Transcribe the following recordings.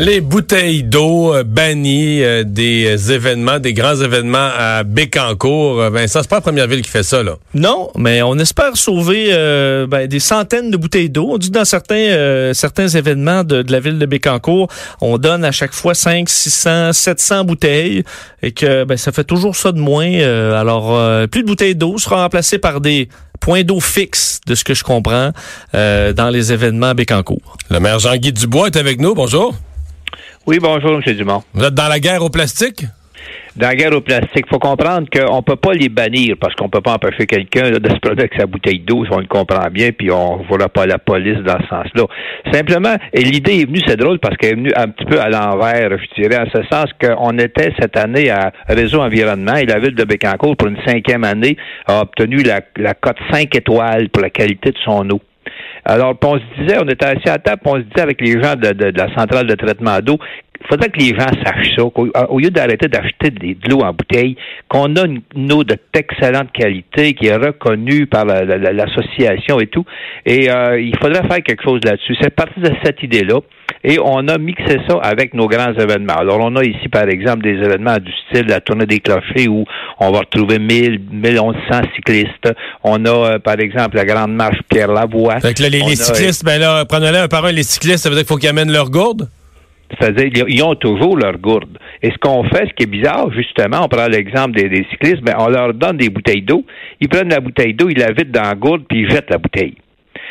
Les bouteilles d'eau euh, bannies euh, des euh, événements, des grands événements à Bécancour. Vincent, c'est pas la première ville qui fait ça, là. Non, mais on espère sauver ben, des centaines de bouteilles d'eau. On dit dans certains certains événements de, la ville de Bécancour, on donne à chaque fois 5, 600, 700 bouteilles et que ben, ça fait toujours ça de moins. alors, plus de bouteilles d'eau sera remplacées par des points d'eau fixes, de ce que je comprends, dans les événements à Bécancour. Le maire Jean-Guy Dubois est avec nous. Bonjour. Oui, bonjour, M. Dumont. Vous êtes dans la guerre au plastique? Dans la guerre au plastique, il faut comprendre qu'on ne peut pas les bannir parce qu'on ne peut pas empêcher quelqu'un de se produire avec sa bouteille d'eau, si on le comprend bien, puis on ne voit pas la police dans ce sens-là. Simplement, et l'idée est venue, c'est drôle parce qu'elle est venue un petit peu à l'envers, je dirais, en ce sens qu'on était cette année à Réseau Environnement et la ville de Bécancourt, pour une cinquième année, a obtenu la, la cote 5 étoiles pour la qualité de son eau. Alors, on se disait, on était assis à table, on se disait avec les gens de, la centrale de traitement d'eau, il faudrait que les gens sachent ça, qu'au lieu d'arrêter d'acheter de l'eau en bouteille, qu'on a une, eau d'excellente qualité qui est reconnue par l'association et tout. Et euh, il faudrait faire quelque chose là-dessus. C'est parti de cette idée-là. Et on a mixé ça avec nos grands événements. Alors, on a ici, par exemple, des événements du style la tournée des clochers où on va retrouver 1000, 1100 cyclistes. On a, euh, par exemple, la grande marche Pierre Lavoie. Fait que là, les, cyclistes, ben là, prenez-les un par un, les cyclistes, ça veut dire qu'il faut qu'ils amènent leur gourde? C'est-à-dire, ils ont toujours leur gourde. Et ce qu'on fait, ce qui est bizarre, justement, on prend l'exemple des, cyclistes, ben, on leur donne des bouteilles d'eau. Ils prennent la bouteille d'eau, ils la vident dans la gourde, puis ils jettent la bouteille.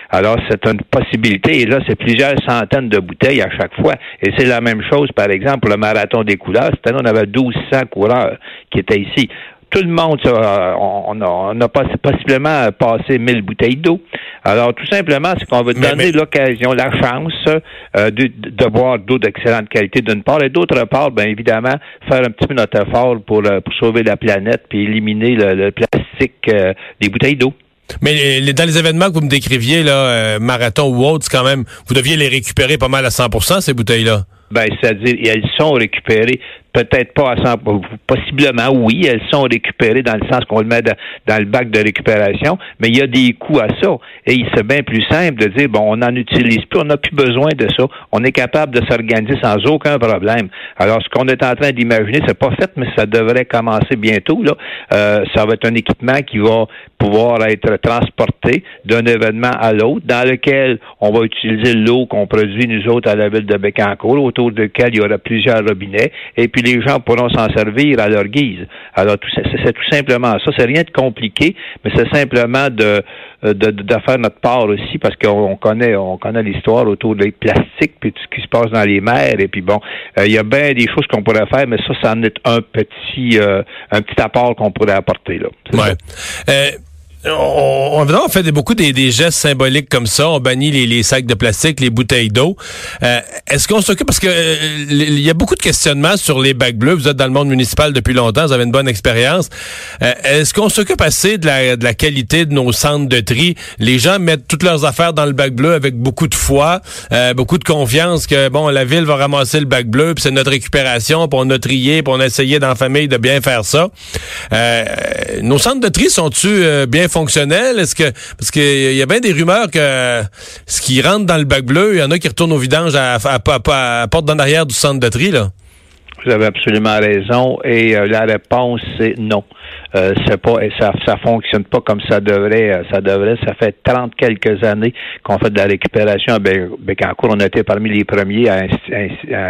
Alors, c'est une possibilité. Et là, c'est plusieurs centaines de bouteilles à chaque fois. Et c'est la même chose, par exemple, pour le marathon des couleurs. Cette année, on avait 1200 coureurs qui étaient ici tout le monde, on, a, possiblement passé 1000 bouteilles d'eau. Alors, tout simplement, c'est qu'on veut donner l'occasion, la chance euh, de, boire d'eau d'excellente qualité d'une part, et d'autre part, bien évidemment, faire un petit peu notre effort pour, euh, sauver la planète puis éliminer le, plastique euh, des bouteilles d'eau. Mais dans les événements que vous me décriviez, là, marathon ou autre, quand même, vous deviez les récupérer pas mal à 100 ces bouteilles-là. Ben, c'est-à-dire, elles sont récupérées peut-être pas à 100, possiblement oui, elles sont récupérées dans le sens qu'on le met dans le bac de récupération, mais il y a des coûts à ça. Et c'est bien plus simple de dire, bon, on n'en utilise plus, on n'a plus besoin de ça. On est capable de s'organiser sans aucun problème. Alors, ce qu'on est en train d'imaginer, c'est pas fait, mais ça devrait commencer bientôt. Là. Euh, ça va être un équipement qui va pouvoir être transporté d'un événement à l'autre, dans lequel on va utiliser l'eau qu'on produit, nous autres, à la ville de Bécancourt, autour de laquelle il y aura plusieurs robinets. Et puis, les gens pourront s'en servir à leur guise. Alors, c'est tout simplement ça. C'est rien de compliqué, mais c'est simplement de, de, de, faire notre part aussi parce qu'on connaît on connaît l'histoire autour des plastiques puis tout ce qui se passe dans les mers et puis bon euh, il y a bien des choses qu'on pourrait faire mais ça ça en est un petit euh, un petit apport qu'on pourrait apporter là ouais. Euh, on, on, fait beaucoup des, gestes symboliques comme ça. On bannit les, sacs de plastique, les bouteilles d'eau. Euh, est-ce qu'on s'occupe? Parce que euh, il y a beaucoup de questionnements sur les bacs bleus. Vous êtes dans le monde municipal depuis longtemps, vous avez une bonne expérience. Euh, est-ce qu'on s'occupe assez de la, qualité de nos centres de tri? Les gens mettent toutes leurs affaires dans le bac bleu avec beaucoup de foi, beaucoup de confiance que bon, la ville va ramasser le bac bleu, puis c'est notre récupération, puis on a trié, puis on a essayé dans la famille de bien faire ça. nos centres de tri sont-tu bien fonctionnel? Est-ce que parce qu'il y a bien des rumeurs que ce qui rentre dans le bac bleu, il y en a qui retournent au vidange à, porte d'en arrière du centre de tri, là? Vous avez absolument raison. Et euh, la réponse, c'est non. Euh, c'est pas, ça, ça fonctionne pas comme ça devrait. Euh, ça devrait. Ça fait 30 quelques années qu'on fait de la récupération à Bécancourt. On a été parmi les premiers à,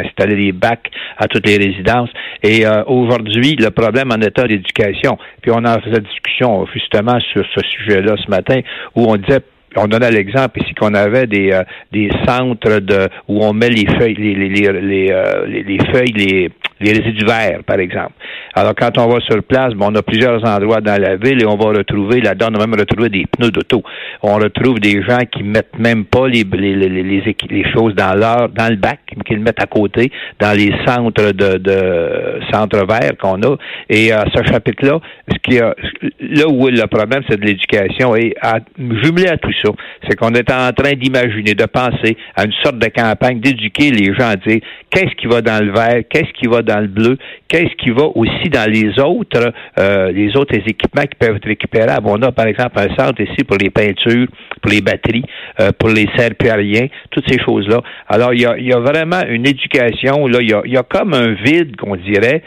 installer des bacs à toutes les résidences. Et aujourd'hui, le problème en état d'éducation. Puis on a fait la discussion justement sur ce sujet-là ce matin où on disait on donnait l'exemple ici qu'on avait des, des centres de où on met les feuilles, les, les, les, les, les feuilles, les les résidus verts, par exemple. Alors, quand on va sur place, bon, on a plusieurs endroits dans la ville et on va retrouver, là-dedans, on a même retrouvé des pneus d'auto. On retrouve des gens qui mettent même pas les, les, les, les, choses dans leur, dans le bac, qui le mettent à côté, dans les centres de, de centres verts qu'on a. Et à ce chapitre-là, ce qui a, là où le problème, c'est de l'éducation et à, jumelé à tout ça, c'est qu'on est en train d'imaginer, de penser à une sorte de campagne d'éduquer les gens à dire qu'est-ce qui va dans le vert, qu'est-ce qui va dans le bleu, qu'est-ce qui va aussi dans les autres, euh, les autres équipements qui peuvent être récupérables. On a par exemple un centre ici pour les peintures, pour les batteries, euh, pour les serpillariens, toutes ces choses-là. Alors il y a, y a vraiment une éducation là, il y a, y a comme un vide qu'on dirait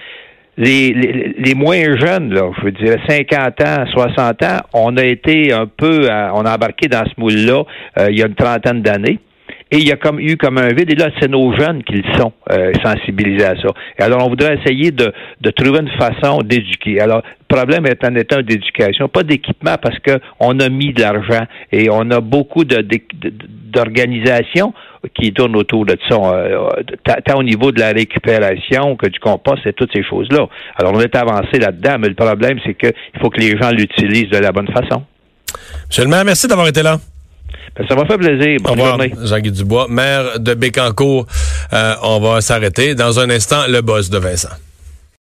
les, les, moins jeunes, là, je veux dire 50 ans, 60 ans, on a été un peu, on a embarqué dans ce moule-là euh, il y a une trentaine d'années. Et il y a comme eu comme un vide, et là, c'est nos jeunes qui le sont euh, sensibilisés à ça. Et alors, on voudrait essayer de, de trouver une façon d'éduquer. Alors, le problème est un état d'éducation, pas d'équipement, parce qu'on a mis de l'argent et on a beaucoup de, d'organisations qui tournent autour de ça, euh, tant au niveau de la récupération que du compost et toutes ces choses-là. Alors, on est avancé là-dedans, mais le problème, c'est qu'il faut que les gens l'utilisent de la bonne façon. Monsieur le maire, merci d'avoir été là. Ben, ça m'a fait plaisir. Bonne Au revoir, Jean-Guy Dubois, maire de Bécancourt. Euh, on va s'arrêter. Dans un instant, le boss de Vincent.